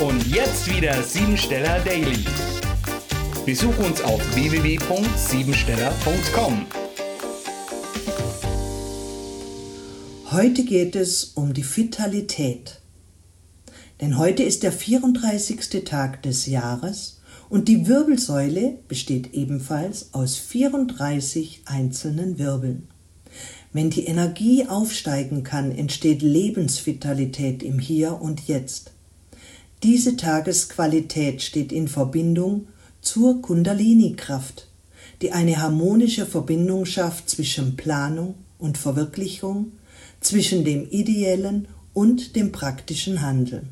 Und jetzt wieder Siebensteller Daily. Besuch uns auf www.siebensteller.com. Heute geht es um die Vitalität. Denn heute ist der 34. Tag des Jahres und die Wirbelsäule besteht ebenfalls aus 34 einzelnen Wirbeln. Wenn die Energie aufsteigen kann, entsteht Lebensvitalität im Hier und Jetzt. Diese Tagesqualität steht in Verbindung zur Kundalini-Kraft, die eine harmonische Verbindung schafft zwischen Planung und Verwirklichung, zwischen dem ideellen und dem praktischen Handeln.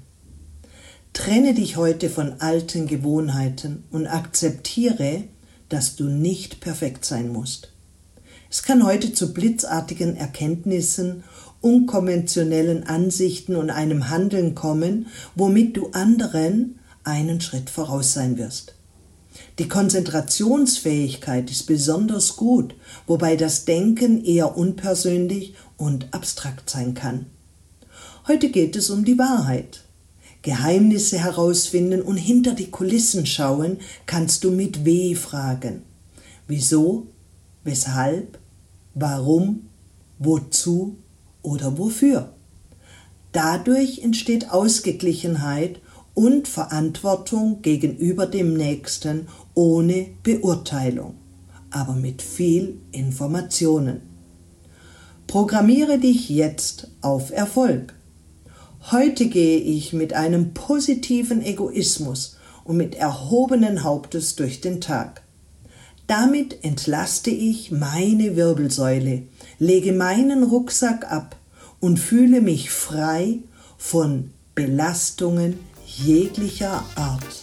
Trenne dich heute von alten Gewohnheiten und akzeptiere, dass du nicht perfekt sein musst. Es kann heute zu blitzartigen Erkenntnissen, unkonventionellen Ansichten und einem Handeln kommen, womit du anderen einen Schritt voraus sein wirst. Die Konzentrationsfähigkeit ist besonders gut, wobei das Denken eher unpersönlich und abstrakt sein kann. Heute geht es um die Wahrheit. Geheimnisse herausfinden und hinter die Kulissen schauen kannst du mit W fragen. Wieso, weshalb, warum, wozu oder wofür. Dadurch entsteht Ausgeglichenheit und Verantwortung gegenüber dem Nächsten ohne Beurteilung, aber mit viel Informationen. Programmiere dich jetzt auf Erfolg. Heute gehe ich mit einem positiven Egoismus und mit erhobenen Hauptes durch den Tag. Damit entlaste ich meine Wirbelsäule, lege meinen Rucksack ab und fühle mich frei von Belastungen jeglicher Art.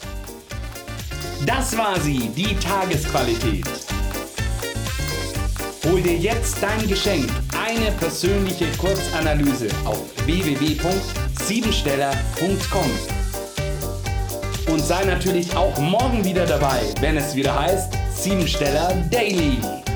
Das war sie, die Tagesqualität. Hol dir jetzt dein Geschenk, eine persönliche Kurzanalyse auf www.siebensteller.com. Und sei natürlich auch morgen wieder dabei, wenn es wieder heißt Siebensteller Daily.